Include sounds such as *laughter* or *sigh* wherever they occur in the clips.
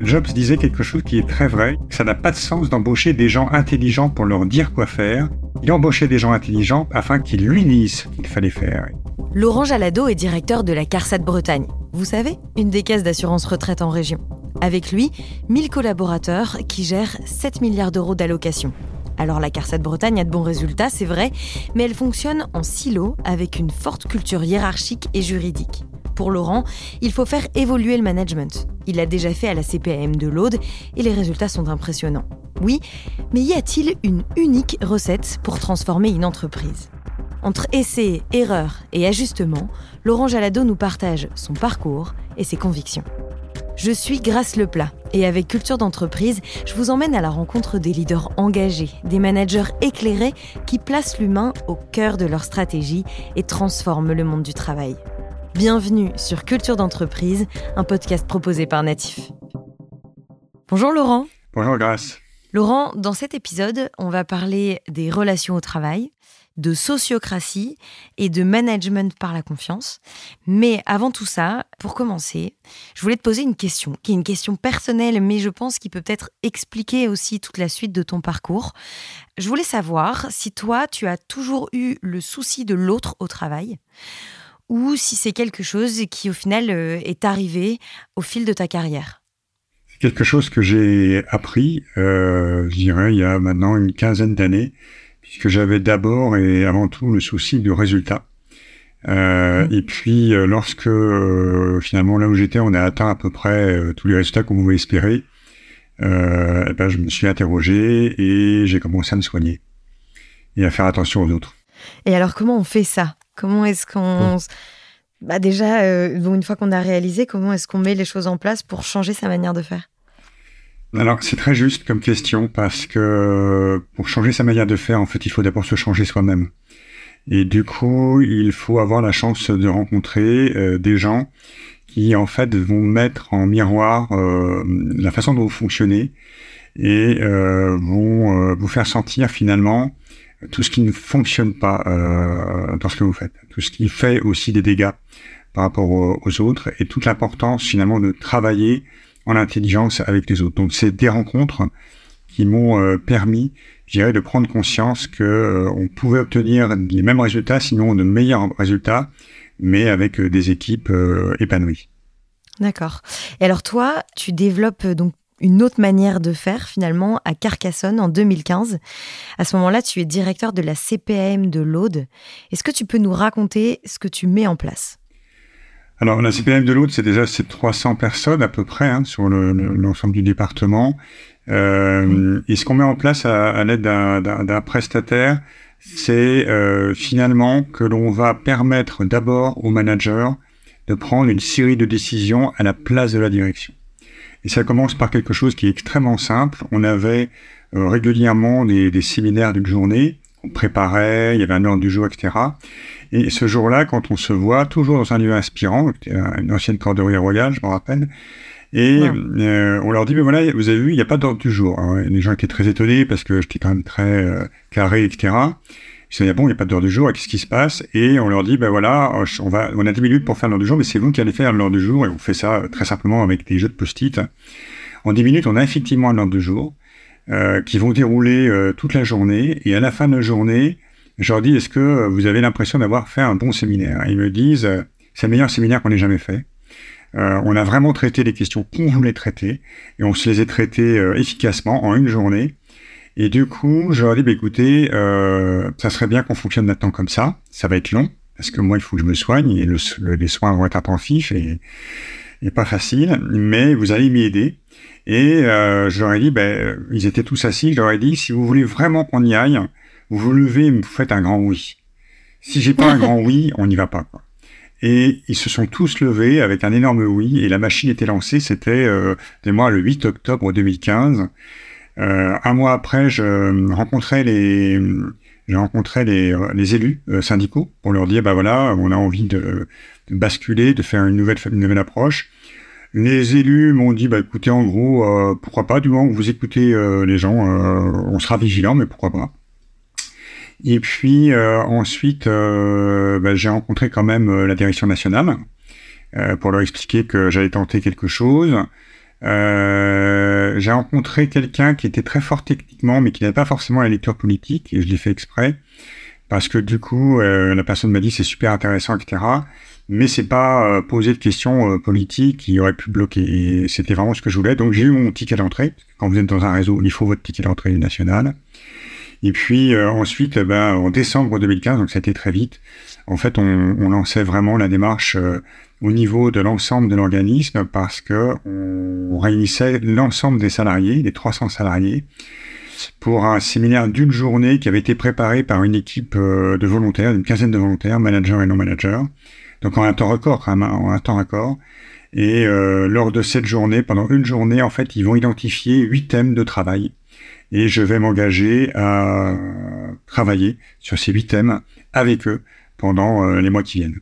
Jobs disait quelque chose qui est très vrai, ça n'a pas de sens d'embaucher des gens intelligents pour leur dire quoi faire. Il embauchait des gens intelligents afin qu'ils lui disent ce qu'il fallait faire. Laurent Jalado est directeur de la CARSAT Bretagne. Vous savez, une des caisses d'assurance retraite en région. Avec lui, 1000 collaborateurs qui gèrent 7 milliards d'euros d'allocations. Alors la CARSAT Bretagne a de bons résultats, c'est vrai, mais elle fonctionne en silo avec une forte culture hiérarchique et juridique. Pour Laurent, il faut faire évoluer le management. Il l'a déjà fait à la CPAM de l'Aude et les résultats sont impressionnants. Oui, mais y a-t-il une unique recette pour transformer une entreprise? Entre essais, erreurs et ajustements, Laurent Jalado nous partage son parcours et ses convictions. Je suis Grâce Leplat et avec Culture d'entreprise, je vous emmène à la rencontre des leaders engagés, des managers éclairés qui placent l'humain au cœur de leur stratégie et transforment le monde du travail. Bienvenue sur Culture d'entreprise, un podcast proposé par Natif. Bonjour Laurent. Bonjour Grâce. Laurent, dans cet épisode, on va parler des relations au travail, de sociocratie et de management par la confiance. Mais avant tout ça, pour commencer, je voulais te poser une question, qui est une question personnelle, mais je pense qu'il peut peut-être expliquer aussi toute la suite de ton parcours. Je voulais savoir si toi, tu as toujours eu le souci de l'autre au travail ou si c'est quelque chose qui au final euh, est arrivé au fil de ta carrière C'est quelque chose que j'ai appris, euh, je dirais, il y a maintenant une quinzaine d'années, puisque j'avais d'abord et avant tout le souci du résultat. Euh, mmh. Et puis, lorsque finalement là où j'étais, on a atteint à peu près tous les résultats qu'on pouvait espérer, eh ben, je me suis interrogé et j'ai commencé à me soigner et à faire attention aux autres. Et alors, comment on fait ça? Comment est-ce qu'on... Bah déjà, euh, une fois qu'on a réalisé, comment est-ce qu'on met les choses en place pour changer sa manière de faire? Alors c'est très juste comme question parce que pour changer sa manière de faire, en fait, il faut d'abord se changer soi-même. Et du coup, il faut avoir la chance de rencontrer euh, des gens qui en fait vont mettre en miroir euh, la façon dont vous fonctionnez et vont vous faire sentir finalement tout ce qui ne fonctionne pas euh, dans ce que vous faites, tout ce qui fait aussi des dégâts par rapport aux, autres, et toute l'importance finalement de travailler en intelligence avec les autres. Donc c'est des rencontres qui m'ont euh, permis, je dirais, de prendre conscience que euh, on pouvait obtenir les mêmes résultats, sinon de meilleurs résultats, mais avec des équipes épanouies. D'accord. Et alors toi, tu développes donc une autre manière de faire finalement à Carcassonne en 2015. À ce moment-là, tu es directeur de la CPAM de l'Aude. Est-ce que tu peux nous raconter ce que tu mets en place? Alors, la CPAM de l'Aude, c'est déjà 300 personnes à peu près hein, sur l'ensemble du département. Euh, et ce qu'on met en place à, l'aide d'un prestataire, c'est euh, finalement que l'on va permettre d'abord au manager de prendre une série de décisions à la place de la direction. Et ça commence par quelque chose qui est extrêmement simple. On avait euh, régulièrement des, des séminaires d'une journée. On préparait, il y avait un ordre du jour, etc. Et ce jour-là, quand on se voit, toujours dans un lieu inspirant, une ancienne corderie royale, je me rappelle, et euh, on leur dit, mais voilà, vous avez vu, il n'y a pas d'ordre du jour. Alors, les gens étaient très étonnés parce que j'étais quand même très euh, carré, etc. Ils se bon, il n'y a pas d'heure du jour, qu'est-ce qui se passe? Et on leur dit, ben voilà, on, a 10 minutes pour faire l'heure du jour, mais c'est vous qui allez faire l'heure du jour, et on fait ça euh, très simplement avec des jeux de post-it. En 10 minutes, on a effectivement l'heure du jour, euh, qui vont dérouler euh, toute la journée, et à la fin de la journée, je leur dis, est-ce que vous avez l'impression d'avoir fait un bon séminaire? Ils me disent, c'est le meilleur séminaire qu'on ait jamais fait. on a vraiment traité les questions qu'on voulait traiter, et on se les a traitées efficacement en une journée. Et du coup, je leur dit, bah, écoutez, euh, ça serait bien qu'on fonctionne maintenant comme ça. Ça va être long, parce que moi, il faut que je me soigne, et les soins vont être intensifs et, et pas faciles, mais vous allez m'y aider. Et euh, dit, ben, ils étaient tous assis, je leur ai dit, si vous voulez vraiment qu'on y aille, vous vous levez et vous faites un grand oui. Si j'ai pas un grand oui, on n'y va pas. Quoi. Et ils se sont tous levés avec un énorme oui, et la machine était lancée, c'était, euh, moi, le 8 octobre 2015. Euh, un mois après, rencontrais les, j'ai rencontré les, les élus euh, syndicaux pour leur dire, bah voilà, on a envie de, basculer, de faire une nouvelle, approche. Les élus m'ont dit, bah écoutez, en gros, euh, pourquoi pas, du que vous écoutez euh, les gens, on sera vigilant, mais pourquoi pas. Et puis ensuite, bah, j'ai rencontré quand même la direction nationale pour leur expliquer que j'allais tenter quelque chose. Euh, j'ai rencontré quelqu'un qui était très fort techniquement, mais qui n'avait pas forcément la lecture politique, et je l'ai fait exprès, parce que du coup, euh, la personne m'a dit c'est super intéressant, etc. Mais c'est pas euh, poser de questions politiques qui auraient pu bloquer. Et c'était vraiment ce que je voulais. Donc j'ai eu mon ticket d'entrée. Quand vous êtes dans un réseau, il faut votre ticket d'entrée national. Et puis ensuite, ben, en décembre 2015, donc ça a été très vite, en fait, on, on lançait vraiment la démarche au niveau de l'ensemble de l'organisme parce que on réunissait l'ensemble des salariés, les 300 salariés, pour un séminaire d'une journée qui avait été préparé par une équipe euh, de volontaires, une quinzaine de volontaires, managers et non managers. Donc en un temps record, même, en un temps record. Et euh, lors de cette journée, pendant une journée, en fait, ils vont identifier huit thèmes de travail. Et je vais m'engager à travailler sur ces huit thèmes avec eux pendant euh, les mois qui viennent.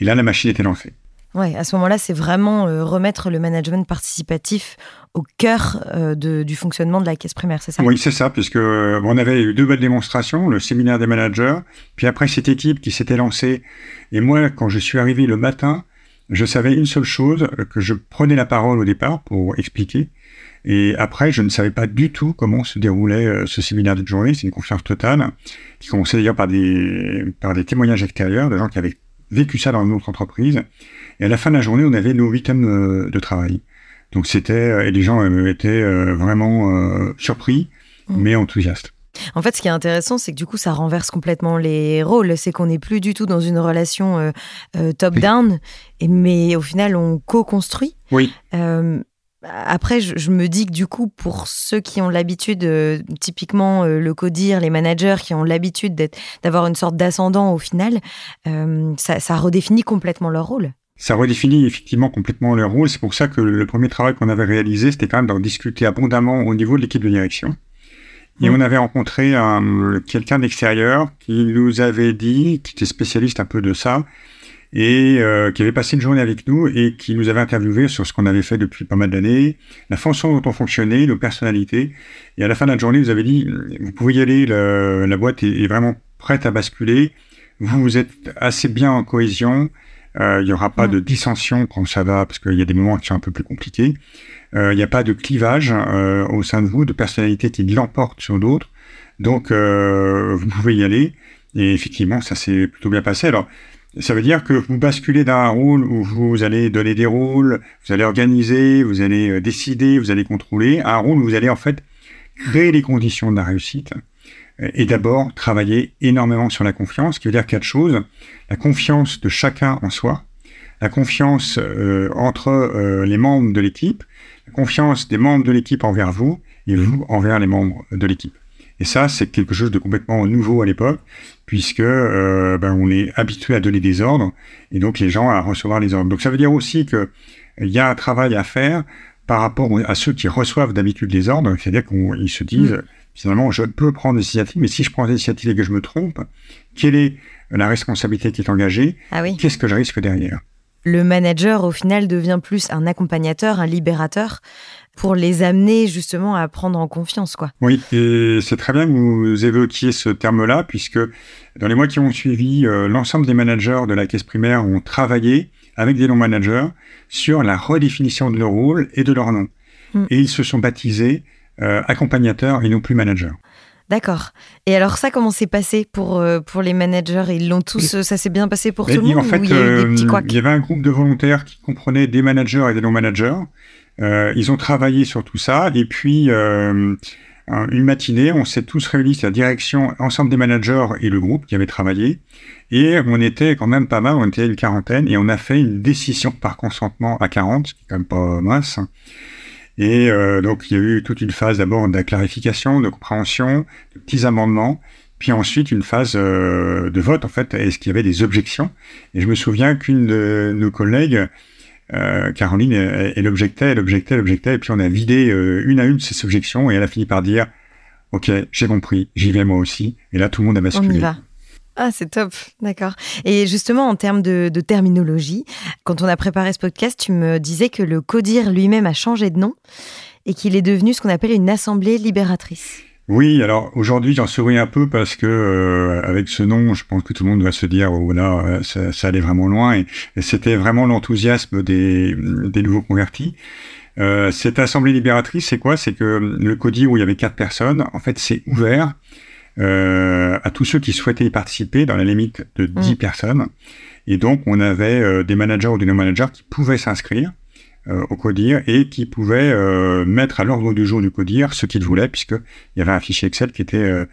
Et là, la machine était lancée. Ouais, à ce moment-là, c'est vraiment euh, remettre le management participatif au cœur euh, du fonctionnement de la caisse primaire, c'est ça? Oui, c'est ça, puisque euh, on avait eu deux belles démonstrations, le séminaire des managers, puis après cette équipe qui s'était lancée. Et moi, quand je suis arrivé le matin, je savais une seule chose, que je prenais la parole au départ pour expliquer. Et après, je ne savais pas du tout comment se déroulait ce séminaire de journée. C'est une confiance totale, qui commençait d'ailleurs par des, par des témoignages extérieurs, de gens qui avaient vécu ça dans notre entreprise. Et à la fin de la journée, on avait nos huit thèmes euh, de travail. Donc c'était, euh, et les gens euh, étaient vraiment surpris, mmh. mais enthousiastes. En fait, ce qui est intéressant, c'est que du coup, ça renverse complètement les rôles. C'est qu'on n'est plus du tout dans une relation top-down, mais au final, on co-construit. Oui. Après, je, me dis que du coup, pour ceux qui ont l'habitude, typiquement le codir, les managers qui ont l'habitude d'avoir une sorte d'ascendant au final, ça, ça redéfinit complètement leur rôle ça redéfinit effectivement complètement leur rôle. C'est pour ça que le premier travail qu'on avait réalisé, c'était quand même d'en discuter abondamment au niveau de l'équipe de direction. Et mmh. on avait rencontré quelqu'un d'extérieur qui nous avait dit, qui était spécialiste un peu de ça, et euh, qui avait passé une journée avec nous et qui nous avait interviewé sur ce qu'on avait fait depuis pas mal d'années, la façon dont on fonctionnait, nos personnalités. Et à la fin de la journée, vous avez dit, vous pouvez y aller, la boîte est, est, vraiment prête à basculer. Vous, vous êtes assez bien en cohésion. Euh, il n'y aura pas de dissension quand ça va, parce qu'il y a des moments qui sont un peu plus compliqués. Euh, il n'y a pas de clivage euh, au sein de vous, de personnalités qui l'emportent sur d'autres. Donc, vous pouvez y aller. Et effectivement, ça s'est plutôt bien passé. Alors, ça veut dire que vous basculez d'un rôle où vous allez donner des rôles, vous allez organiser, vous allez décider, vous allez contrôler, un rôle où vous allez en fait créer les conditions de la réussite et d'abord travailler énormément sur la confiance, qui veut dire quatre choses. La confiance de chacun en soi, la confiance euh, entre euh, les membres de l'équipe, la confiance des membres de l'équipe envers vous et vous envers les membres de l'équipe. Et ça, c'est quelque chose de complètement nouveau à l'époque, puisque euh, ben, on est habitué à donner des ordres et donc les gens à recevoir les ordres. Donc ça veut dire aussi que il y a un travail à faire par rapport à ceux qui reçoivent d'habitude les ordres, c'est-à-dire qu'ils se disent mmh finalement, je peux prendre des initiatives, mais si je prends des initiatives et que je me trompe, quelle est la responsabilité qui est engagée ah oui. Qu'est-ce que je risque derrière? Le manager, au final, devient plus un accompagnateur, un libérateur, pour les amener justement à prendre en confiance. quoi. Oui, et c'est très bien que vous évoquiez ce terme-là, puisque dans les mois qui ont suivi, euh, l'ensemble des managers de la caisse primaire ont travaillé avec des non-managers sur la redéfinition de leur rôle et de leur nom. Hmm. Et ils se sont baptisés euh, accompagnateur et non plus manager. D'accord. Et alors ça, comment s'est passé pour, euh, pour les managers? Ils l'ont tous, ça s'est bien passé pour tout le monde En fait, il, y il y avait un groupe de volontaires qui comprenait des managers et des non-managers. Ils ont travaillé sur tout ça. Et puis, une matinée, on s'est tous réunis, la direction, ensemble des managers et le groupe qui avait travaillé. Et on était quand même pas mal, on était une quarantaine, et on a fait une décision par consentement à 40, ce qui est quand même pas mince. Et euh, donc, il y a eu toute une phase d'abord de clarification, de compréhension, de petits amendements, puis ensuite une phase euh, de vote, en fait, est-ce qu'il y avait des objections? Et je me souviens qu'une de nos collègues, euh, Caroline, elle, objectait, elle objectait, elle objectait, et puis on a vidé une à une ces objections, et elle a fini par dire, OK, j'ai compris, j'y vais moi aussi, et là, tout le monde a basculé. On y va. Ah, c'est top, d'accord. Et justement, en termes de, terminologie, quand on a préparé ce podcast, tu me disais que le CODIR lui-même a changé de nom et qu'il est devenu ce qu'on appelle une assemblée libératrice. Oui, alors aujourd'hui j'en souris un peu parce que euh, avec ce nom, je pense que tout le monde va se dire oh là ça, allait vraiment loin et, c'était vraiment l'enthousiasme des, des, nouveaux convertis. cette assemblée libératrice, c'est quoi? C'est que le CODIR où il y avait quatre personnes, en fait, c'est ouvert à tous ceux qui souhaitaient y participer dans la limite de 10 mmh. personnes. Et donc, on avait des managers ou des non-managers qui pouvaient s'inscrire. Euh, au CODIR et qui pouvait euh, mettre à l'ordre du jour du CODIR ce qu'il voulait, puisqu'il y avait un fichier Excel qui était,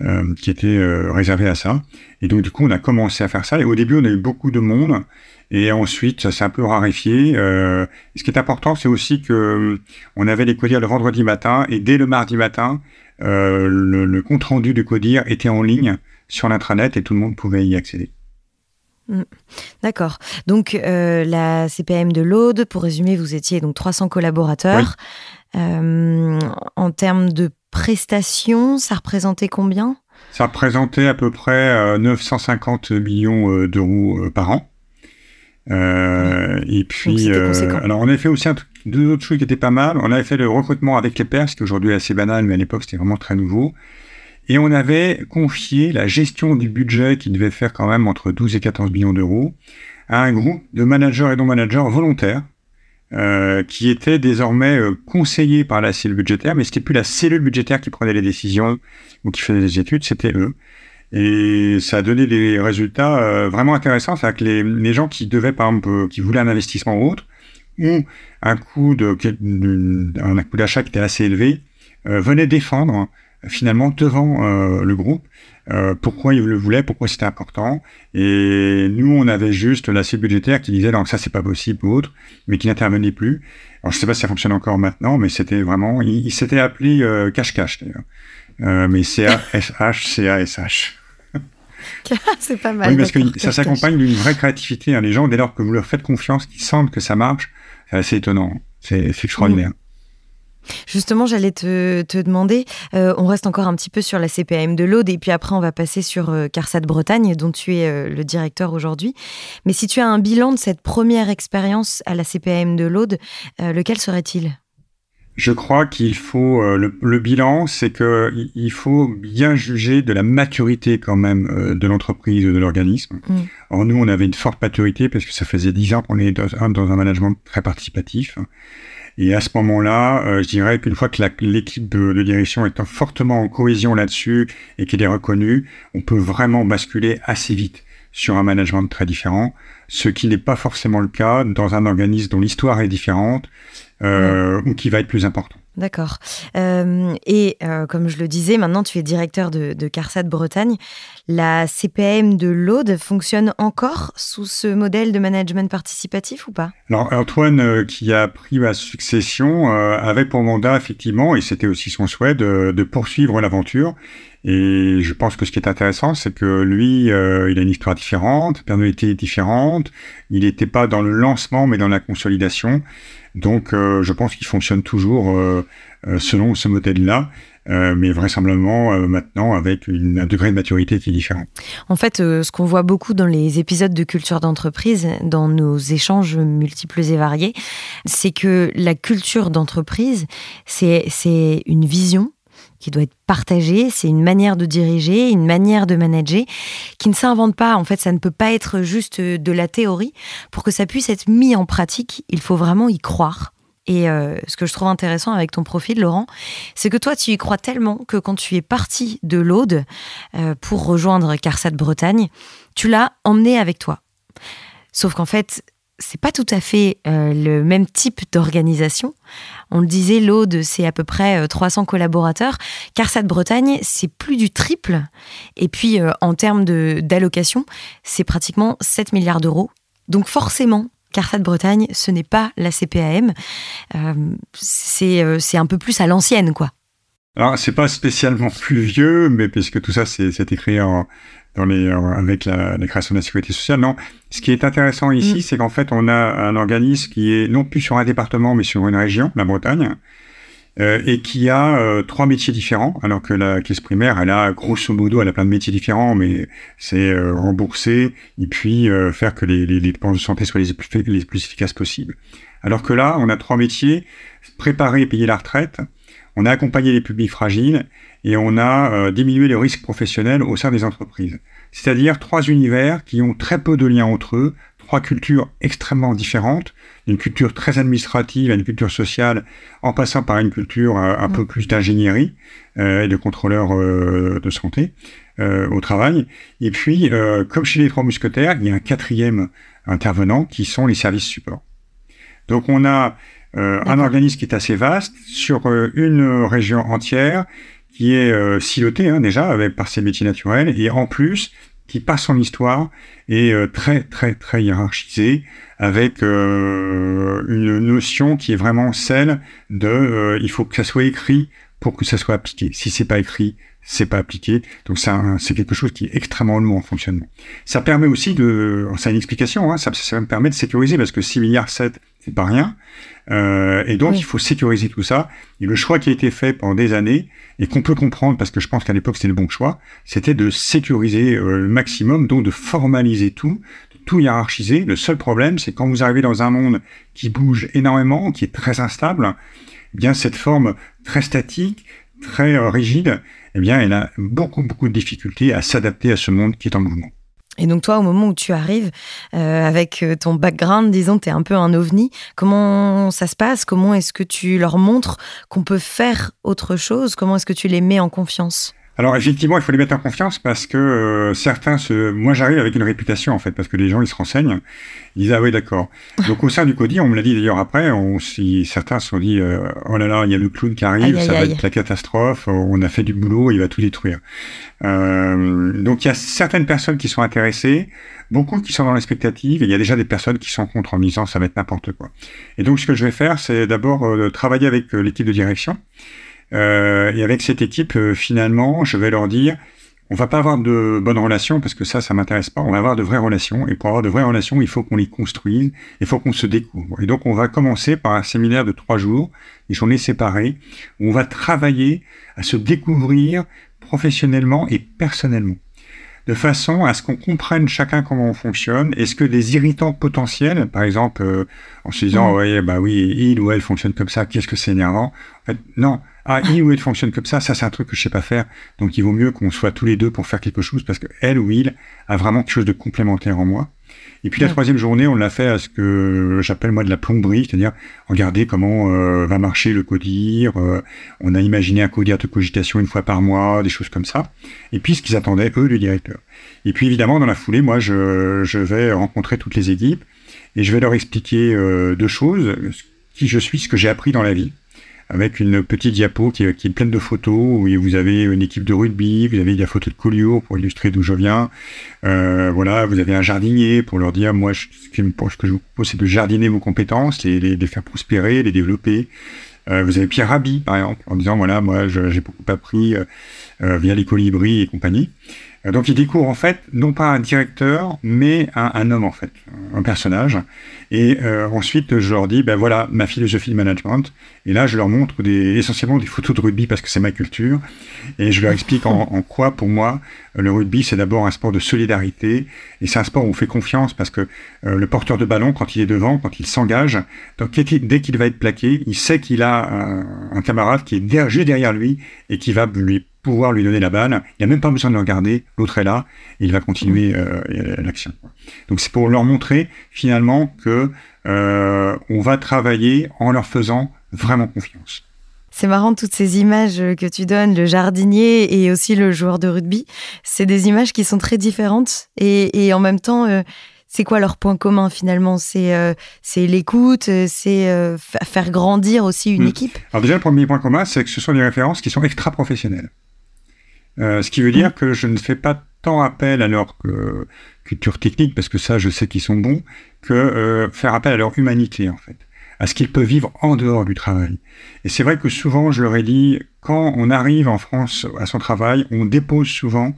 euh, qui était réservé à ça. Et donc, du coup, on a commencé à faire ça. Et au début, on a eu beaucoup de monde. Et ensuite, ça s'est un peu raréfié. ce qui est important, c'est aussi que on avait les CODIR le vendredi matin. Et dès le mardi matin, le, le compte-rendu du CODIR était en ligne sur l'intranet et tout le monde pouvait y accéder. Mm. D'accord. Donc euh, la CPM de l'Aude, pour résumer, vous étiez donc 300 collaborateurs. Euh, en termes de prestations, ça représentait combien? Ça représentait à peu près 950 euh, millions d'euros par an. Et puis, alors on a fait aussi deux autres choses qui étaient pas mal. On avait fait le recrutement avec les pairs, ce qui aujourd'hui est assez banal, mais à l'époque c'était vraiment très nouveau. Et on avait confié la gestion du budget, qui devait faire quand même entre 12 et 14 millions d'euros, à un groupe de managers et non-managers volontaires, euh, qui étaient désormais euh, conseillés par la cellule budgétaire, mais c'était plus la cellule budgétaire qui prenait les décisions ou qui faisait les études, c'était eux. Et ça a donné des résultats euh, vraiment intéressants. C'est-à-dire que les, gens qui devaient, par exemple, qui voulaient un investissement autre, ou un coût coût d'achat qui était assez élevé, venaient défendre finalement devant euh, le groupe euh, pourquoi il le voulait, pourquoi c'était important. Et nous, on avait juste la cible budgétaire qui disait donc ça c'est pas possible ou autre, mais qui n'intervenait plus. Alors je sais pas si ça fonctionne encore maintenant, mais c'était vraiment, il, s'était appelé euh, cache cache d'ailleurs, euh, mais C A S H C A S H. *laughs* c'est pas mal. Oui, parce que ça s'accompagne d'une vraie créativité. Hein. Les gens, dès lors que vous leur faites confiance, qu'ils sentent que ça marche, c'est assez étonnant. C'est extraordinaire. Justement, j'allais te, demander, euh, on reste encore un petit peu sur la CPAM de l'Aude et puis après on va passer sur euh, CARSAT Bretagne dont tu es euh, le directeur aujourd'hui. Mais si tu as un bilan de cette première expérience à la CPAM de l'Aude, lequel serait-il? Je crois qu'il faut le, bilan, c'est que il faut bien juger de la maturité quand même de l'entreprise ou de l'organisme. Mm. Or nous, on avait une forte maturité parce que ça faisait dix ans qu'on est dans, dans un management très participatif. Et à ce moment-là, euh, je dirais qu'une fois que l'équipe de, direction est fortement en cohésion là-dessus et qu'elle est reconnue, on peut vraiment basculer assez vite sur un management très différent, ce qui n'est pas forcément le cas dans un organisme dont l'histoire est différente euh, ou qui va être plus important. D'accord. Euh, et euh, comme je le disais, maintenant tu es directeur de, de CARSAT Bretagne. La CPM de l'Aude fonctionne encore sous ce modèle de management participatif ou pas? Alors Antoine, euh, qui a pris ma succession, avait pour mandat effectivement, et c'était aussi son souhait, de, poursuivre l'aventure. Et je pense que ce qui est intéressant, c'est que lui, il a une histoire différente, personnalité différente. Il n'était pas dans le lancement, mais dans la consolidation. Donc, euh, je pense qu'il fonctionne toujours euh, euh, selon ce modèle-là. mais vraisemblablement maintenant avec un degré de maturité qui est différent. En fait, ce qu'on voit beaucoup dans les épisodes de culture d'entreprise, dans nos échanges multiples et variés, c'est que la culture d'entreprise, c'est une vision qui doit être partagée, c'est une manière de diriger, une manière de manager qui ne s'invente pas. En fait, ça ne peut pas être juste de la théorie. Pour que ça puisse être mis en pratique, il faut vraiment y croire. Et euh, ce que je trouve intéressant avec ton profil, Laurent, c'est que toi, tu y crois tellement que quand tu es parti de l'Aude euh, pour rejoindre Carsat Bretagne, tu l'as emmené avec toi. Sauf qu'en fait, c'est pas tout à fait euh, le même type d'organisation. On le disait, l'Aude, c'est à peu près 300 euh, collaborateurs. CARSAT Bretagne, c'est plus du triple. Et puis, euh, en termes d'allocation, c'est pratiquement 7 milliards d'euros. Donc, forcément, CARSAT Bretagne, ce n'est pas la CPAM. c'est un peu plus à l'ancienne, quoi. Alors, c'est pas spécialement plus vieux, mais puisque tout ça, c'est écrit en, dans les, euh, avec la, la, création de la sécurité sociale. Non, ce qui est intéressant ici, mm. c'est qu'en fait, on a un organisme qui est non plus sur un département, mais sur une région, la Bretagne, euh, et qui a euh, trois métiers différents, alors que la caisse primaire, elle a grosso modo, elle a plein de métiers différents, mais c'est euh, rembourser et puis faire que les, les, les, dépenses de santé soient les plus, les plus efficaces possibles. Alors que là, on a trois métiers préparer et payer la retraite, on a accompagné les publics fragiles et on a euh, diminué les risques professionnels au sein des entreprises. C'est-à-dire trois univers qui ont très peu de liens entre eux, trois cultures extrêmement différentes, une culture très administrative à une culture sociale, en passant par une culture euh, un peu plus d'ingénierie et de contrôleurs de santé au travail. Et puis, comme chez les trois mousquetaires, il y a un quatrième intervenant qui sont les services support. Donc on a un organisme qui est assez vaste sur une région entière qui est euh, siloté hein, déjà avec, par ses métiers naturels et en plus qui passe son histoire est euh, très très très hiérarchisé avec euh, une notion qui est vraiment celle de il faut que ça soit écrit pour que ça soit appliqué. Si c'est pas écrit, c'est pas appliqué. Donc ça, c'est quelque chose qui est extrêmement lourd en fonctionnement. Ça permet aussi de, c'est une explication, hein, ça, ça me permet de sécuriser parce que 6 milliards 7, c'est pas rien. Euh, et donc il faut sécuriser tout ça. Et le choix qui a été fait pendant des années et qu'on peut comprendre parce que je pense qu'à l'époque c'était le bon choix, c'était de sécuriser euh, le maximum, donc de formaliser tout, de tout hiérarchiser. Le seul problème, c'est quand vous arrivez dans un monde qui bouge énormément, qui est très instable, eh bien cette forme très statique, très euh, rigide, eh bien, elle a beaucoup, beaucoup de difficultés à s'adapter à ce monde qui est en mouvement. Et donc toi, au moment où tu arrives, euh, avec euh, ton background, disons, tu es un peu un ovni, comment ça se passe? Comment est-ce que tu leur montres qu'on peut faire autre chose? Comment est-ce que tu les mets en confiance? Alors effectivement, il faut les mettre en confiance parce que euh, certains se... Moi j'arrive avec une réputation en fait, parce que les gens ils se renseignent, ils disent ah oui d'accord. *laughs* Donc au sein du CODI, on me l'a dit d'ailleurs après, on, si certains se sont dit euh, oh là là, il y a le clown qui arrive, ça va être la catastrophe, on a fait du boulot, il va tout détruire. Euh, donc il y a certaines personnes qui sont intéressées, beaucoup qui sont dans l'expectative, et il y a déjà des personnes qui sont contre en disant ça va être n'importe quoi. Et donc ce que je vais faire, c'est d'abord travailler avec l'équipe de direction. Euh, et avec cette équipe, euh, finalement, je vais leur dire, on va pas avoir de bonnes relations parce que ça, ça m'intéresse pas. On va avoir de vraies relations. Et pour avoir de vraies relations, il faut qu'on les construise. Il faut qu'on se découvre. Et donc, on va commencer par un séminaire de trois jours, des journées séparées, où on va travailler à se découvrir professionnellement et personnellement de façon à ce qu'on comprenne chacun comment on fonctionne. Est-ce que des irritants potentiels, par exemple, euh, en se disant, mmh. ouais, bah oui, il ou elle fonctionne comme ça, qu'est-ce que c'est énervant? En fait, non. Ah, il ou elle fonctionne comme ça, ça c'est un truc que je sais pas faire. Donc il vaut mieux qu'on soit tous les deux pour faire quelque chose parce que elle ou il a vraiment quelque chose de complémentaire en moi. Et puis la troisième journée, on l'a fait à ce que j'appelle moi de la plomberie, c'est-à-dire regarder comment euh, va marcher le codir. Euh, on a imaginé un codir de cogitation une fois par mois, des choses comme ça. Et puis ce qu'ils attendaient eux du directeur. Et puis évidemment dans la foulée, moi je, je vais rencontrer toutes les équipes et je vais leur expliquer euh, deux choses qui je suis, ce que j'ai appris dans la vie avec une petite diapo qui est, pleine de photos, où vous avez une équipe de rugby, vous avez des photos de Collioure pour illustrer d'où je viens. Euh, voilà, vous avez un jardinier pour leur dire, moi, ce, que je vous propose, c'est de jardiner vos compétences, les, les, faire prospérer, les développer. Euh, vous avez Pierre Rabhi, par exemple, en disant, voilà, moi, j'ai beaucoup appris euh, via les colibris et compagnie. Euh, donc il découvre en fait non pas un directeur, mais un, homme en fait, un personnage. Et euh, ensuite je leur dis, ben voilà ma philosophie de management. Et là je leur montre des, essentiellement des photos de rugby parce que c'est ma culture. Et je leur explique en, quoi pour moi le rugby c'est d'abord un sport de solidarité et c'est un sport où on fait confiance parce que euh, le porteur de ballon quand il est devant, quand il s'engage, dès qu'il va être plaqué, il sait qu'il a un, un, camarade qui est juste derrière lui et qui va lui pouvoir lui donner la balle. Il n'y a même pas besoin de le regarder. L'autre est là et il va continuer euh, l'action. Donc c'est pour leur montrer finalement que euh, on va travailler en leur faisant vraiment confiance. C'est marrant toutes ces images que tu donnes, le jardinier et aussi le joueur de rugby. C'est des images qui sont très différentes et, en même temps, euh, c'est quoi leur point commun finalement? C'est l'écoute, c'est faire grandir aussi une hmm. équipe? Alors déjà, le premier point commun, c'est que ce sont des références qui sont extra professionnelles. Euh, ce qui veut dire que je ne fais pas tant appel à leur euh, culture technique, parce que ça, je sais qu'ils sont bons, que euh, faire appel à leur humanité, en fait, à ce qu'ils peuvent vivre en dehors du travail. Et c'est vrai que souvent, je leur ai dit, quand on arrive en France à son travail, on dépose souvent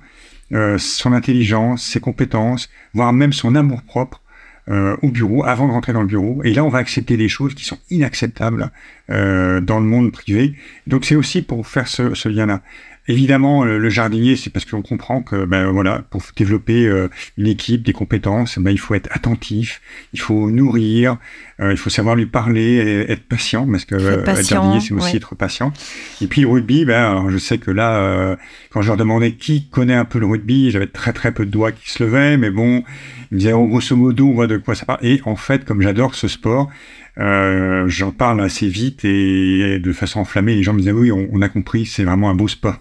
son intelligence, ses compétences, voire même son amour-propre au bureau avant de rentrer dans le bureau. Et là, on va accepter des choses qui sont inacceptables dans le monde privé. Donc, c'est aussi pour faire ce lien-là. Évidemment, le jardinier, c'est parce qu'on comprend que, ben voilà, pour développer euh, une équipe, des compétences, ben, il faut être attentif, il faut nourrir, euh, il faut savoir lui parler, et être patient, parce que euh, être jardinier, c'est aussi être patient. Et puis le rugby, ben, je sais que là, quand je leur demandais qui connaît un peu le rugby, j'avais très très peu de doigts qui se levaient, mais bon, ils me disaient, oh, grosso modo, on voit de quoi ça parle. Et en fait, comme j'adore ce sport, euh, j'en parle assez vite et, de façon enflammée. Les gens me disaient oui, on, a compris, c'est vraiment un beau sport.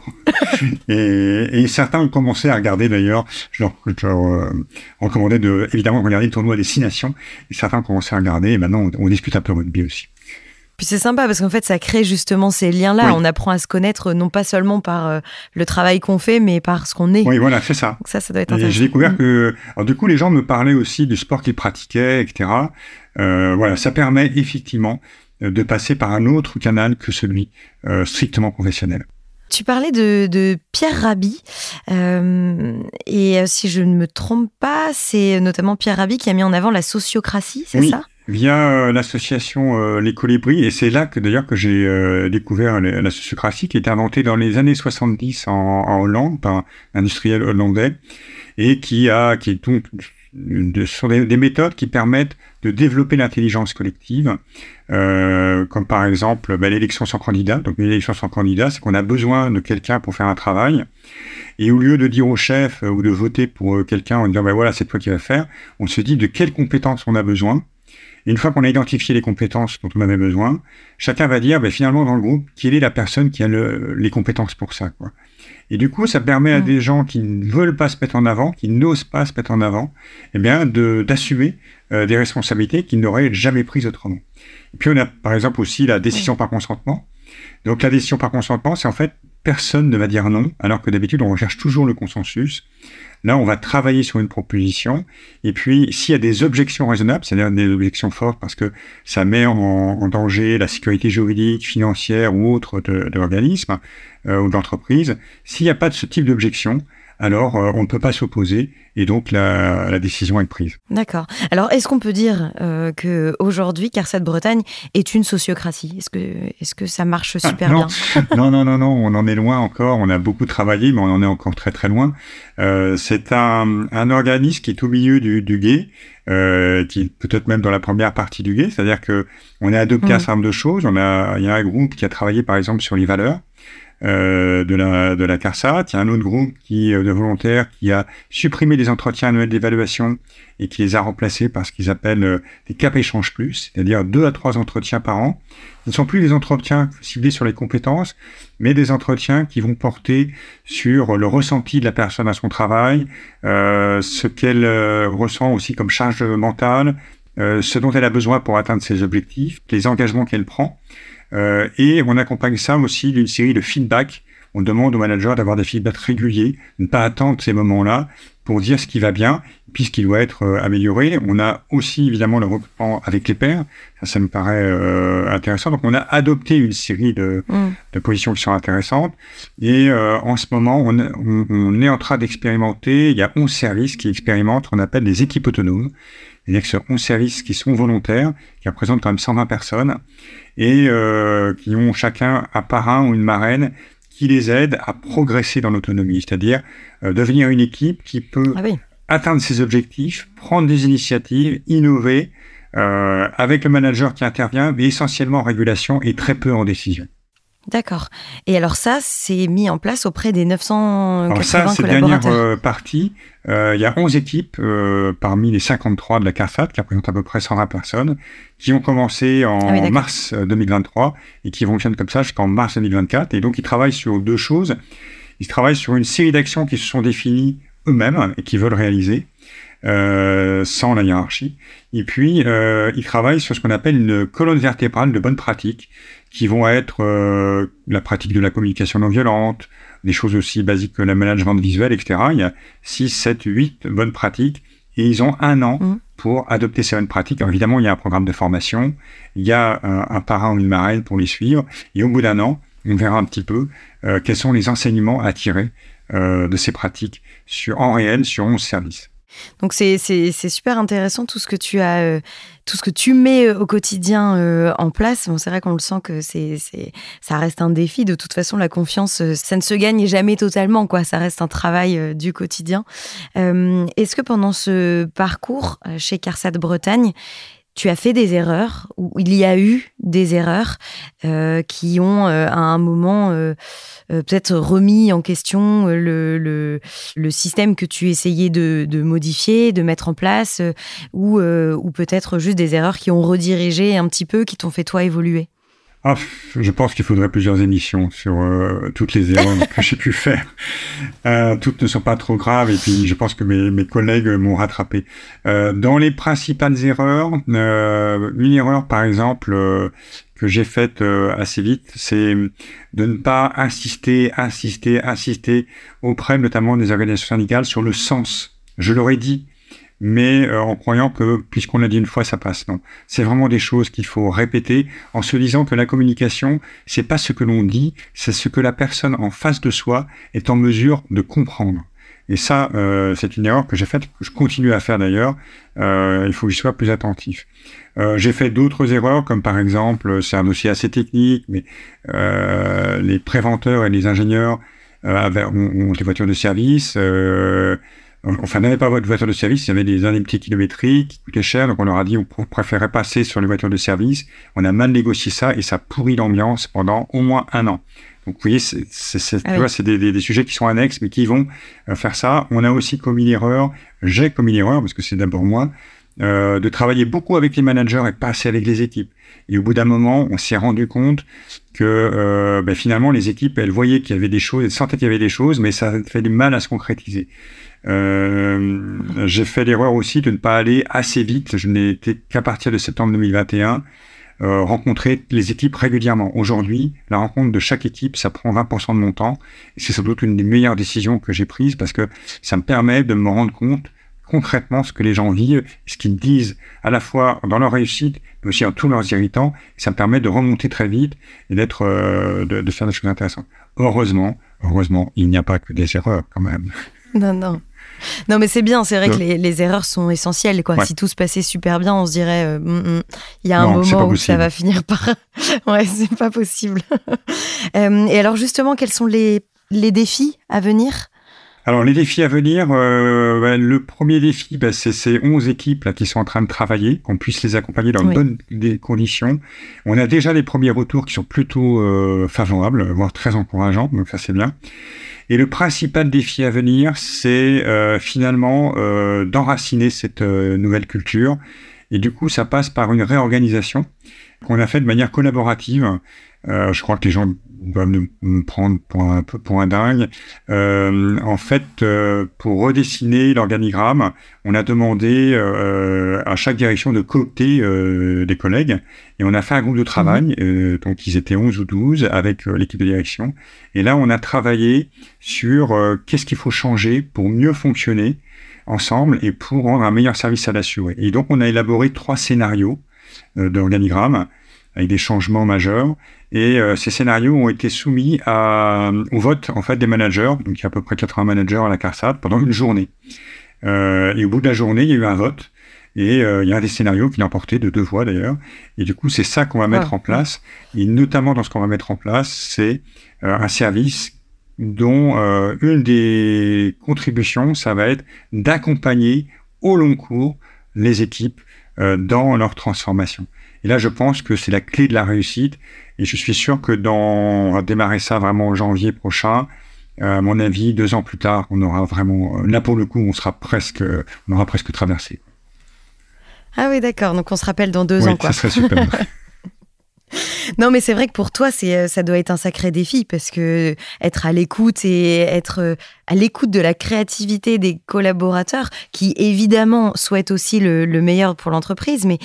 *laughs* et, et, certains ont commencé à regarder d'ailleurs. Je leur, euh, recommandais de évidemment regarder le tournoi Destination. Et certains ont commencé à regarder. Et maintenant, on, discute un peu rugby aussi. Puis c'est sympa parce qu'en fait, ça crée justement ces liens-là. On apprend à se connaître non pas seulement par euh, le travail qu'on fait, mais par ce qu'on est. Oui, voilà, c'est ça. ça, ça doit être intéressant. J'ai découvert mm. que, alors du coup, les gens me parlaient aussi du sport qu'ils pratiquaient, etc. Euh, voilà, ça permet effectivement euh, de passer par un autre canal que celui euh, strictement professionnel. Tu parlais de, Pierre Rabhi, et si je ne me trompe pas, c'est notamment Pierre Rabhi qui a mis en avant la sociocratie, c'est ça? Via l'association Les Colibris, et c'est là que d'ailleurs que j'ai découvert la sociocratie, qui est inventée dans les années 70 en, en Hollande par un industriel hollandais, et qui a qui est donc de, sont des, méthodes qui permettent de développer l'intelligence collective, euh, comme par exemple ben, l'élection sans candidat. Donc l'élection sans candidat, c'est qu'on a besoin de quelqu'un pour faire un travail, et au lieu de dire au chef euh, ou de voter pour euh, quelqu'un en disant ben voilà c'est toi qui vas faire, on se dit de quelles compétences on a besoin. Et une fois qu'on a identifié les compétences dont on avait besoin, chacun va dire ben, finalement dans le groupe quelle est la personne qui a le, les compétences pour ça. Quoi. Et du coup, ça permet à mm. des gens qui ne veulent pas se mettre en avant, qui n'osent pas se mettre en avant, eh bien, d'assumer euh, des responsabilités qu'ils n'auraient jamais prises autrement. Et puis, on a par exemple aussi la décision par consentement. Donc, la décision par consentement, c'est en fait personne ne va dire non, alors que d'habitude, on recherche toujours le consensus. Là, on va travailler sur une proposition. Et puis, s'il y a des objections raisonnables, c'est-à-dire des objections fortes parce que ça met en, danger la sécurité juridique, financière ou autre de, l'organisme euh, ou d'entreprise, s'il n'y a pas de ce type d'objection, alors euh, on ne peut pas s'opposer et donc la, décision est prise. D'accord. Alors est-ce qu'on peut dire euh, que aujourd'hui CARSAT Bretagne est une sociocratie? Est-ce que est-ce que ça marche ah, super bien? *laughs* Non non non non, on en est loin encore. On a beaucoup travaillé, mais on en est encore très très loin. Euh, c'est un, organisme qui est au milieu du, du guet. Euh, qui peut-être même dans la première partie du guet, c'est-à-dire que on a adopté un certain nombre de choses. On a, il y a un groupe qui a travaillé par exemple sur les valeurs, euh, de la de la CARSAT. Il y a un autre groupe qui euh, de volontaires qui a supprimé les entretiens annuels d'évaluation et qui les a remplacés par ce qu'ils appellent euh, des cap échange plus, c'est-à-dire deux à trois entretiens par an. Ce ne sont plus des entretiens ciblés sur les compétences, mais des entretiens qui vont porter sur le ressenti de la personne à son travail, euh, ce qu'elle ressent aussi comme charge mentale, ce dont elle a besoin pour atteindre ses objectifs, les engagements qu'elle prend. Euh, et on accompagne ça aussi d'une série de feedbacks. On demande au manager d'avoir des feedbacks réguliers, ne pas attendre ces moments-là pour dire ce qui va bien, puis ce qui doit être euh, amélioré. On a aussi évidemment le recrutement avec les pairs, ça, ça me paraît euh, intéressant. Donc on a adopté une série de, mm. de positions qui sont intéressantes. Et en ce moment, on, on, on est en train d'expérimenter, il y a 11 services qui expérimentent, on appelle des équipes autonomes. C'est-à-dire que ce 11 services qui sont volontaires, qui représentent quand même 120 personnes, et euh, qui ont chacun un parrain ou une marraine qui les aide à progresser dans l'autonomie, c'est-à-dire euh, devenir une équipe qui peut ah atteindre ses objectifs, prendre des initiatives, innover, euh, avec le manager qui intervient, mais essentiellement en régulation et très peu en décision. D'accord. Et alors ça, c'est mis en place auprès des 980 alors ça, cette dernière euh, partie, euh, il y a 11 équipes euh, parmi les 53 de la CARFAT, qui représentent à peu près 120 personnes, qui ont commencé en ah mars 2023 et qui fonctionnent comme ça jusqu'en mars 2024. Et donc, ils travaillent sur deux choses. Ils travaillent sur une série d'actions qui se sont définies eux-mêmes et qui veulent réaliser. Euh, sans la hiérarchie. Et puis, euh, ils travaillent sur ce qu'on appelle une colonne vertébrale de bonnes pratiques, qui vont être euh, la pratique de la communication non violente, des choses aussi basiques que le management visuel, etc. Il y a 6, 7, 8 bonnes pratiques, et ils ont un an mmh. pour adopter ces bonnes pratiques. Alors, évidemment, il y a un programme de formation, il y a un, un parrain ou une marraine pour les suivre, et au bout d'un an, on verra un petit peu quels sont les enseignements à tirer de ces pratiques sur, en réel sur 11 services. Donc c'est super intéressant tout ce que tu as, euh, tout ce que tu mets euh, au quotidien euh, en place. Bon, c'est vrai qu'on le sent que c'est ça reste un défi. De toute façon, la confiance, ça ne se gagne jamais totalement, quoi. Ça reste un travail du quotidien. Est-ce que pendant ce parcours chez Carsat Bretagne, tu as fait des erreurs, ou il y a eu des erreurs euh, qui ont euh, à un moment euh, peut-être remis en question le, le, système que tu essayais de, de modifier, de mettre en place, ou, ou peut-être juste des erreurs qui ont redirigé un petit peu, qui t'ont fait toi évoluer? Ah, je pense qu'il faudrait plusieurs émissions sur euh, toutes les erreurs *laughs* que j'ai pu faire. Euh, toutes ne sont pas trop graves et puis je pense que mes, mes collègues m'ont rattrapé. Euh, dans les principales erreurs, une erreur par exemple que j'ai faite assez vite, c'est de ne pas insister, insister, insister auprès notamment des organisations syndicales sur le sens. Je leur ai dit, mais euh, en croyant que puisqu'on l'a dit une fois, ça passe. Non, c'est vraiment des choses qu'il faut répéter en se disant que la communication, c'est pas ce que l'on dit, c'est ce que la personne en face de soi est en mesure de comprendre. Et ça, euh, c'est une erreur que j'ai faite, que je continue à faire d'ailleurs. Euh, il faut que je sois plus attentif. Euh, j'ai fait d'autres erreurs, comme par exemple, c'est un dossier assez technique, mais euh, les préventeurs et les ingénieurs avaient, ont, ont, des voitures de service. Enfin, n'avait pas votre voiture de service, il y avait des indemnités kilométriques qui coûtaient cher, donc on leur a dit on préférait passer sur les voitures de service. On a mal négocié ça et ça pourrit l'ambiance pendant au moins un an. Donc vous voyez, c'est ah des, des, des, sujets qui sont annexes, mais qui vont euh, faire ça. On a aussi commis l'erreur, j'ai commis l'erreur, parce que c'est d'abord moi, euh, de travailler beaucoup avec les managers et pas assez avec les équipes. Et au bout d'un moment, on s'est rendu compte que euh, ben, finalement, les équipes, elles voyaient qu'il y avait des choses, elles sentaient qu'il y avait des choses, mais ça fait du mal à se concrétiser. Euh, j'ai fait l'erreur aussi de ne pas aller assez vite. Je n'ai été qu'à partir de septembre 2021 euh, rencontrer les équipes régulièrement. Aujourd'hui, la rencontre de chaque équipe, ça prend 20% de mon temps. C'est sans doute une des meilleures décisions que j'ai prises parce que ça me permet de me rendre compte concrètement ce que les gens vivent, ce qu'ils disent à la fois dans leur réussite, mais aussi en tous leurs irritants. ça me permet de remonter très vite et d'être, euh, de, de faire des choses intéressantes. Heureusement, heureusement, il n'y a pas que des erreurs quand même. Non, non. *laughs* Non, mais c'est bien, c'est vrai que les, erreurs sont essentielles. Quoi. Si tout se passait super bien, on se dirait, euh, mm, mm, il y a un moment où ça va finir par. *laughs* ouais, c'est pas possible. *laughs* Euh, et alors, justement, quels sont les, les défis à venir? Alors les défis à venir, euh, bah, le premier défi, bah, c'est ces 11 équipes là, qui sont en train de travailler, qu'on puisse les accompagner dans de bonnes des conditions. On a déjà des premiers retours qui sont plutôt favorables, voire très encourageants, donc ça c'est bien. Et le principal défi à venir, c'est euh, finalement euh, d'enraciner cette euh, nouvelle culture. Et du coup, ça passe par une réorganisation qu'on a fait de manière collaborative. Je crois que les gens doivent me prendre pour un pour un dingue. Euh, en fait, euh, pour redessiner l'organigramme, on a demandé euh, à chaque direction de coopter des collègues et on a fait un groupe de travail. Mhm. donc, ils étaient 11 ou 12 avec l'équipe de direction. Et là, on a travaillé sur qu'est-ce qu'il faut changer pour mieux fonctionner ensemble et pour rendre un meilleur service à l'assuré. Et donc, on a élaboré trois scénarios d'organigramme avec des changements majeurs. Et euh, ces scénarios ont été soumis à, au vote en fait des managers, donc il y a à peu près 80 managers à la CARSAT, pendant une journée. Euh, et au bout de la journée, il y a eu un vote. Et euh, il y a un des scénarios qui l'a emporté de deux voix d'ailleurs. Et du coup, c'est ça qu'on va mettre ah. en place. Et notamment dans ce qu'on va mettre en place, c'est un service dont une des contributions, ça va être d'accompagner au long cours les équipes dans leur transformation. Et là, je pense que c'est la clé de la réussite. Et je suis sûr que dans, on va démarrer ça vraiment en janvier prochain. Euh, à mon avis, deux ans plus tard, on aura vraiment, là pour le coup, on sera presque, on aura presque traversé. Ah oui, d'accord. Donc on se rappelle dans deux ans, quoi. Ça serait super. *laughs* non, mais c'est vrai que pour toi, c'est, euh, ça doit être un sacré défi parce que être à l'écoute et être euh, à l'écoute de la créativité des collaborateurs qui évidemment souhaitent aussi le, le meilleur pour l'entreprise, mais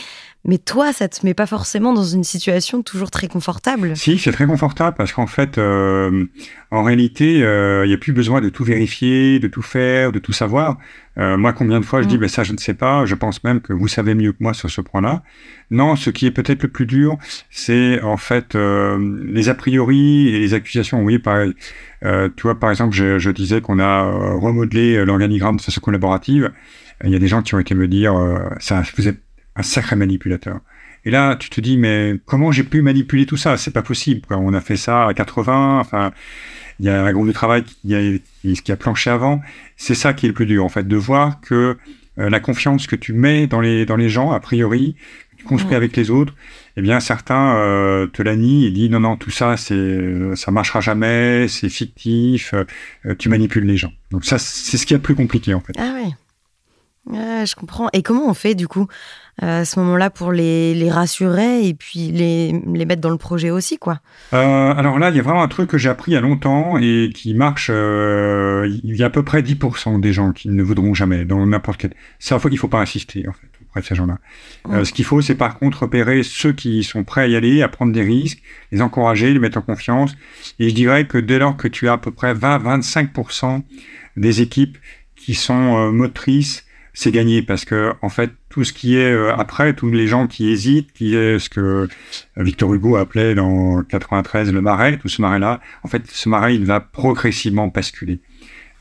mais toi, ça te met pas forcément dans une situation toujours très confortable. Si, c'est très confortable parce qu'en fait, euh, en réalité, euh, il n'y a plus besoin de tout vérifier, de tout faire, de tout savoir. Euh, moi, combien de fois je dis, ben ça, je ne sais pas. Je pense même que vous savez mieux que moi sur ce point-là. Non, ce qui est peut-être le plus dur, c'est en fait les a priori et les accusations. Oui, pareil. tu vois, par exemple, je, je disais qu'on a remodelé l'organigramme de façon collaborative. Il y a des gens qui ont été me dire, ça, vous êtes un sacré manipulateur. Et là, tu te dis, mais comment j'ai pu manipuler tout ça? C'est pas possible. On a fait ça à 80. Enfin, il y a un groupe de travail qui a, qui a planché avant. C'est ça qui est le plus dur, en fait, de voir que euh, la confiance que tu mets dans les, dans les gens, a priori, que tu construis avec les autres, eh bien, certains euh, te la nient et disent non, non, tout ça, c'est, euh, ça marchera jamais, c'est fictif, tu manipules les gens. Donc ça, c'est ce qui est le plus compliqué, en fait. Ah oui. je comprends. Et comment on fait, du coup? À ce moment-là pour les, les, rassurer et puis les, les, mettre dans le projet aussi, quoi euh, Alors là, il y a vraiment un truc que j'ai appris il y a longtemps et qui marche. Euh, il y a à peu près 10% des gens qui ne voudront jamais dans n'importe quel. Ça, il faut pas insister en fait auprès de ces gens-là. Euh, ce qu'il faut, c'est par contre repérer ceux qui sont prêts à y aller, à prendre des risques, les encourager, les mettre en confiance. Et je dirais que dès lors que tu as à peu près 20-25% des équipes qui sont motrices c'est gagné parce que en fait tout ce qui est euh, après, tous les gens qui hésitent, qui est ce que Victor Hugo appelait dans 93 le marais, tout ce marais-là, en fait ce marais il va progressivement basculer.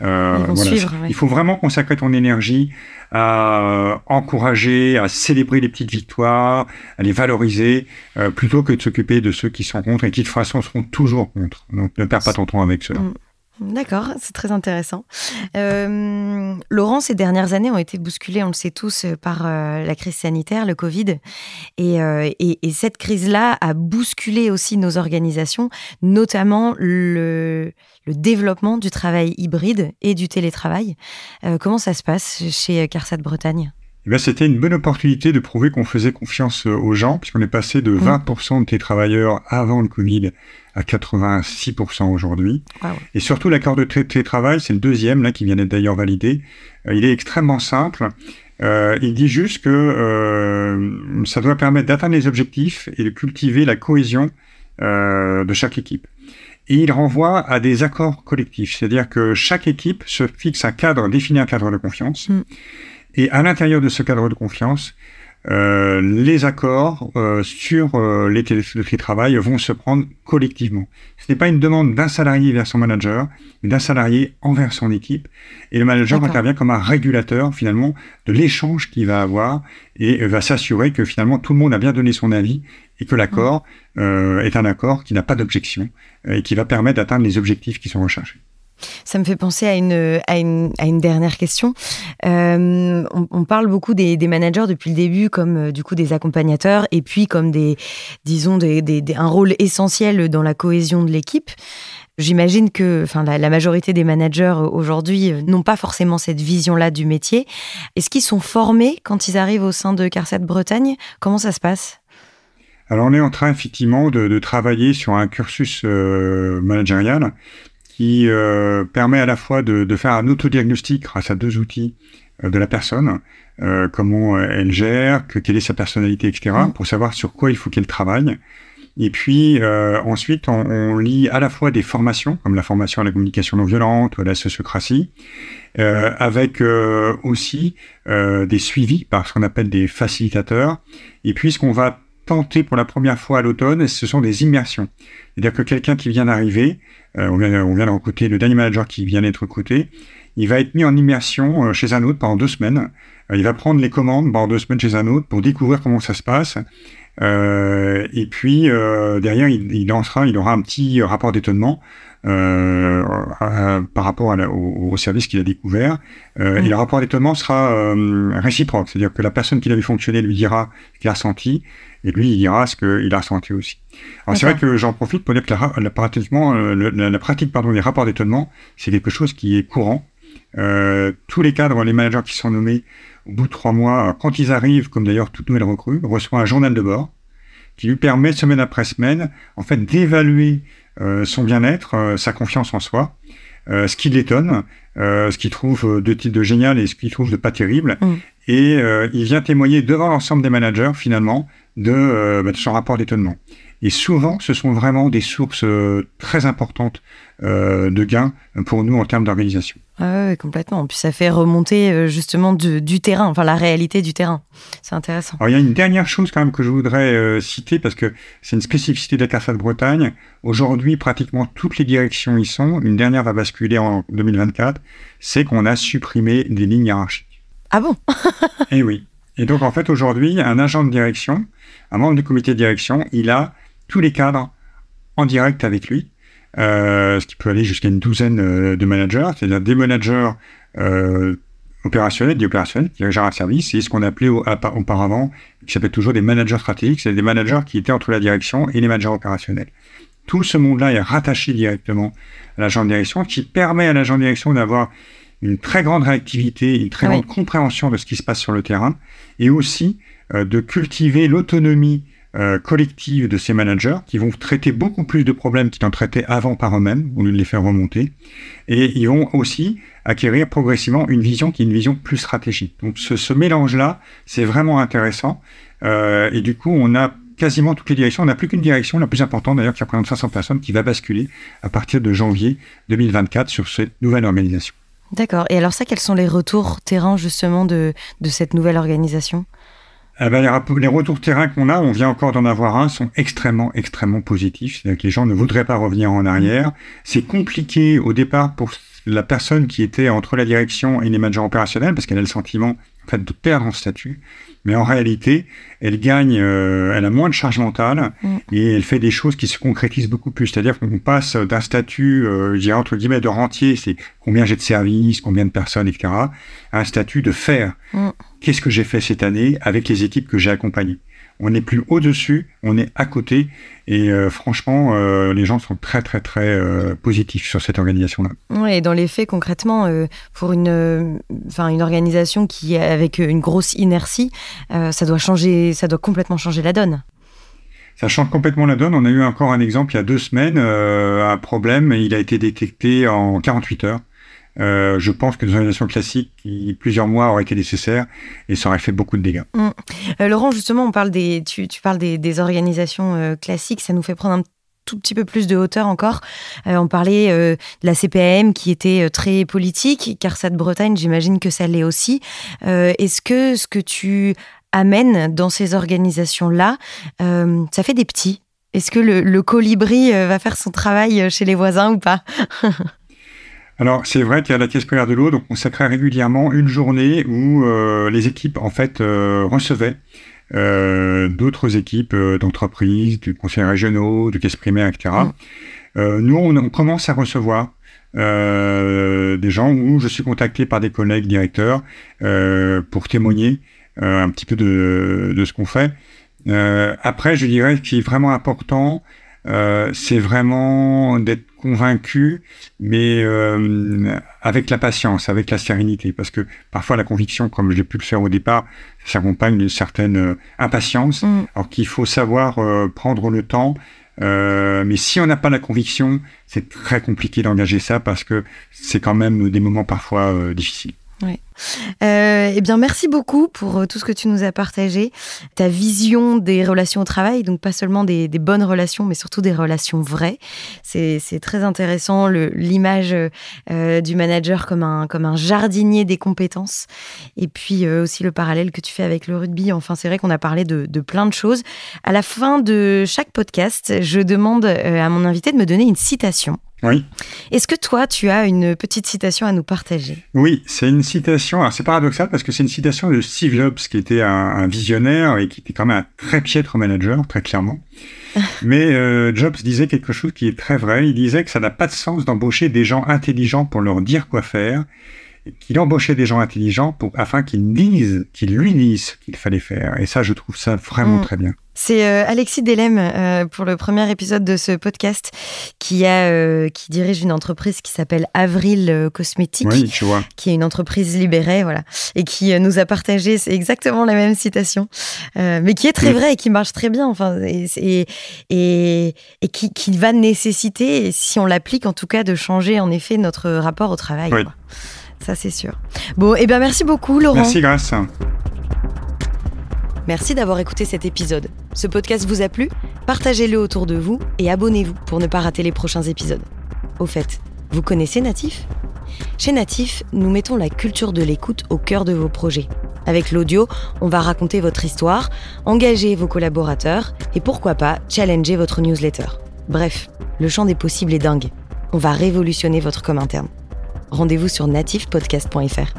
Euh, voilà. Il faut vraiment consacrer ton énergie à encourager, à célébrer les petites victoires, à les valoriser, euh, plutôt que de s'occuper de ceux qui sont contre et qui de toute façon seront toujours contre. Donc ne perds pas ton temps avec cela. Mm. D'accord, c'est très intéressant. Euh, Laurent, ces dernières années ont été bousculées, on le sait tous, par euh, la crise sanitaire, le Covid. Euh, et, cette crise-là a bousculé aussi nos organisations, notamment le, développement du travail hybride et du télétravail. comment ça se passe chez CARSAT Bretagne? Eh c'était une bonne opportunité de prouver qu'on faisait confiance aux gens, puisqu'on est passé de 20% mmh. de télétravailleurs avant le Covid à 86% aujourd'hui. Et surtout, l'accord de télétravail, c'est le deuxième, là, qui vient d'être d'ailleurs validé. Euh, il est extrêmement simple. Euh, il dit juste que euh, ça doit permettre d'atteindre les objectifs et de cultiver la cohésion de chaque équipe. Et il renvoie à des accords collectifs, c'est-à-dire que chaque équipe se fixe un cadre, définit un cadre de confiance. Mm. Et à l'intérieur de ce cadre de confiance, euh, les accords euh, sur euh, les le télétravail vont se prendre collectivement. Ce n'est pas une demande d'un salarié vers son manager, mais d'un salarié envers son équipe. Et le manager intervient comme un régulateur finalement de l'échange qu'il va avoir et va s'assurer que finalement tout le monde a bien donné son avis et que l'accord est un accord qui n'a pas d'objection et qui va permettre d'atteindre les objectifs qui sont recherchés. Ça me fait penser à une, à une, dernière question. Euh, on, parle beaucoup des, managers depuis le début comme euh, du coup des accompagnateurs et puis comme des, disons, des, un rôle essentiel dans la cohésion de l'équipe. J'imagine que enfin, la, majorité des managers aujourd'hui euh, n'ont pas forcément cette vision-là du métier. Est-ce qu'ils sont formés quand ils arrivent au sein de CARSAT Bretagne? Comment ça se passe? Alors on est en train effectivement de, de travailler sur un cursus euh, managérial qui euh, permet à la fois de, de, faire un autodiagnostic grâce à deux outils euh, de la personne, euh, comment elle gère, que, quelle est sa personnalité, etc., mm. pour savoir sur quoi il faut qu'elle travaille. Et puis ensuite, on, on, lit à la fois des formations, comme la formation à la communication non violente ou à la sociocratie, avec aussi des suivis par ce qu'on appelle des facilitateurs. Et puis ce qu'on va tenter pour la première fois à l'automne, ce sont des immersions. C'est-à-dire que quelqu'un qui vient d'arriver, euh, on, vient, on de recruter le dernier manager qui vient d'être recruté, il va être mis en immersion euh, chez un autre pendant deux semaines. Euh, il va prendre les commandes pendant deux semaines chez un autre pour découvrir comment ça se passe. Et puis derrière, il, lancera, il aura un petit rapport d'étonnement euh, par rapport à au, service qu'il a découvert. Euh, Et le rapport d'étonnement sera euh, réciproque, c'est-à-dire que la personne qui l'a vu fonctionner lui dira ce qu'il a ressenti, et lui il dira ce qu'il a ressenti aussi. Alors c'est vrai que j'en profite pour dire que la, la, la, la, pratique pardon, des rapports d'étonnement, c'est quelque chose qui est courant. Euh, tous les cadres, les managers qui sont nommés au bout de trois mois, quand ils arrivent, comme d'ailleurs toute nouvelle recrue, reçoivent un journal de bord qui lui permet semaine après semaine, en fait, d'évaluer euh, son bien-être, euh, sa confiance en soi, euh, ce qui l'étonne, ce qu'il trouve de, de génial et ce qu'il trouve de pas terrible. Mm. Et il vient témoigner devant l'ensemble des managers, finalement, de, bah, de son rapport d'étonnement. Et souvent, ce sont vraiment des sources très importantes euh, de gains pour nous en termes d'organisation. Ah oui, complètement. Puis ça fait remonter euh, justement du terrain, enfin la réalité du terrain. C'est intéressant. Alors il y a une dernière chose quand même que je voudrais euh, citer parce que c'est une spécificité de la CARSAT Bretagne. Aujourd'hui, pratiquement toutes les directions y sont. Une dernière va basculer en 2024. C'est qu'on a supprimé des lignes hiérarchiques. Ah bon? *laughs* Et oui. Et donc, en fait, aujourd'hui, un agent de direction, un membre du comité de direction, il a tous les cadres en direct avec lui, euh, ce qui peut aller jusqu'à une douzaine euh, de managers, c'est-à-dire des managers euh, opérationnels, des opérationnels qui gèrent un service, et ce qu'on appelait auparavant, qui s'appelle toujours des managers stratégiques, c'est des managers qui étaient entre la direction et les managers opérationnels. Tout ce monde-là est rattaché directement à l'agent de direction, qui permet à l'agent de direction d'avoir une très grande réactivité, une très grande compréhension de ce qui se passe sur le terrain, et aussi euh, de cultiver l'autonomie euh, collective de ces managers qui vont traiter beaucoup plus de problèmes qu'ils en traitaient avant par eux-mêmes, au lieu de les faire remonter. Et ils vont aussi acquérir progressivement une vision qui est une vision plus stratégique. Donc ce, mélange-là, c'est vraiment intéressant. Euh, et du coup, on a quasiment toutes les directions. On n'a plus qu'une direction, la plus importante d'ailleurs, qui représente 500 personnes, qui va basculer à partir de janvier 2024 sur cette nouvelle organisation. D'accord. Et alors ça, quels sont les retours terrain justement de, de cette nouvelle organisation? Eh ben, les, les, retours terrain qu'on a, on vient encore d'en avoir un, sont extrêmement, extrêmement positifs. C'est-à-dire que les gens ne voudraient pas revenir en arrière. C'est compliqué au départ pour la personne qui était entre la direction et les managers opérationnels parce qu'elle a le sentiment en fait, de perdre en statut mais en réalité, elle gagne, euh, elle a moins de charge mentale mm. et elle fait des choses qui se concrétisent beaucoup plus. C'est-à-dire qu'on passe d'un statut, euh, je dirais entre guillemets, de rentier, c'est combien j'ai de services, combien de personnes, etc., à un statut de faire. Mm. Qu'est-ce que j'ai fait cette année avec les équipes que j'ai accompagnées? On n'est plus au-dessus, on est à côté. Et euh, franchement, euh, les gens sont très, très, très euh, positifs sur cette organisation-là. Oui, et dans les faits, concrètement, pour une, enfin, une organisation qui est avec une grosse inertie, ça doit changer, ça doit complètement changer la donne. Ça change complètement la donne. On a eu encore un exemple il y a deux semaines, un problème, il a été détecté en 48 heures. Euh, je pense que dans une organisation classique, plusieurs mois auraient été nécessaires et ça aurait fait beaucoup de dégâts. Mm. Euh, Laurent, justement, on parle des, tu, parles des, organisations euh, classiques, ça nous fait prendre un tout petit peu plus de hauteur encore. on parlait de la CPAM qui était très politique, car ça de Bretagne, j'imagine que ça l'est aussi. Est-ce que ce que tu amènes dans ces organisations-là, ça fait des petits? Est-ce que le colibri va faire son travail chez les voisins ou pas? *laughs* Alors, c'est vrai qu'il y a la caisse primaire de l'eau, donc on sacrait régulièrement une journée où euh, les équipes, en fait, euh, recevaient euh, d'autres équipes d'entreprises, du conseil régionaux, de caisse primaire, etc. Mm. nous, on, commence à recevoir des gens où je suis contacté par des collègues directeurs pour témoigner un petit peu de, de ce qu'on fait. après, je dirais ce qui est vraiment important, euh, c'est vraiment d'être convaincu, mais euh, avec la patience, avec la sérénité, parce que parfois la conviction, comme je l'ai pu le faire au départ, s'accompagne d'une certaine euh, impatience, mm. alors qu'il faut savoir prendre le temps. mais si on n'a pas la conviction, c'est très compliqué d'engager ça parce que c'est quand même des moments parfois difficiles. Oui. Euh, eh bien, merci beaucoup pour euh, tout ce que tu nous as partagé, ta vision des relations au travail, donc pas seulement des, bonnes relations, mais surtout des relations vraies. C'est très intéressant l'image euh, du manager comme un, comme un jardinier des compétences, et puis aussi le parallèle que tu fais avec le rugby. Enfin, c'est vrai qu'on a parlé de, de, plein de choses. À la fin de chaque podcast, je demande à mon invité de me donner une citation. Oui. Est-ce que toi, tu as une petite citation à nous partager? Oui, c'est une citation. Alors, c'est paradoxal parce que c'est une citation de Steve Jobs, qui était un, visionnaire et qui était quand même un très piètre manager, très clairement. *laughs* Mais euh, Jobs disait quelque chose qui est très vrai. Il disait que ça n'a pas de sens d'embaucher des gens intelligents pour leur dire quoi faire, qu'il embauchait des gens intelligents pour, afin qu'ils disent, qu'ils lui disent ce qu'il fallait faire. Et ça, je trouve ça vraiment mm. très bien. C'est euh, Alexis Delem euh, pour le premier épisode de ce podcast qui a euh, qui dirige une entreprise qui s'appelle Avril Cosmétiques, qui est une entreprise libérée, voilà, et qui nous a partagé c'est exactement la même citation, mais qui est très vraie et qui marche très bien, enfin, et et, et qui, qui, va nécessiter, si on l'applique en tout cas, de changer en effet notre rapport au travail. Ça c'est sûr. Bon, et eh bien merci beaucoup Laurent. Merci Grâce. Merci d'avoir écouté cet épisode. Ce podcast vous a plu? Partagez-le autour de vous et abonnez-vous pour ne pas rater les prochains épisodes. Au fait, vous connaissez Natif? Chez Natif, nous mettons la culture de l'écoute au cœur de vos projets. Avec l'audio, on va raconter votre histoire, engager vos collaborateurs et pourquoi pas challenger votre newsletter. Bref, le champ des possibles est dingue. On va révolutionner votre com interne. Rendez-vous sur natifpodcast.fr.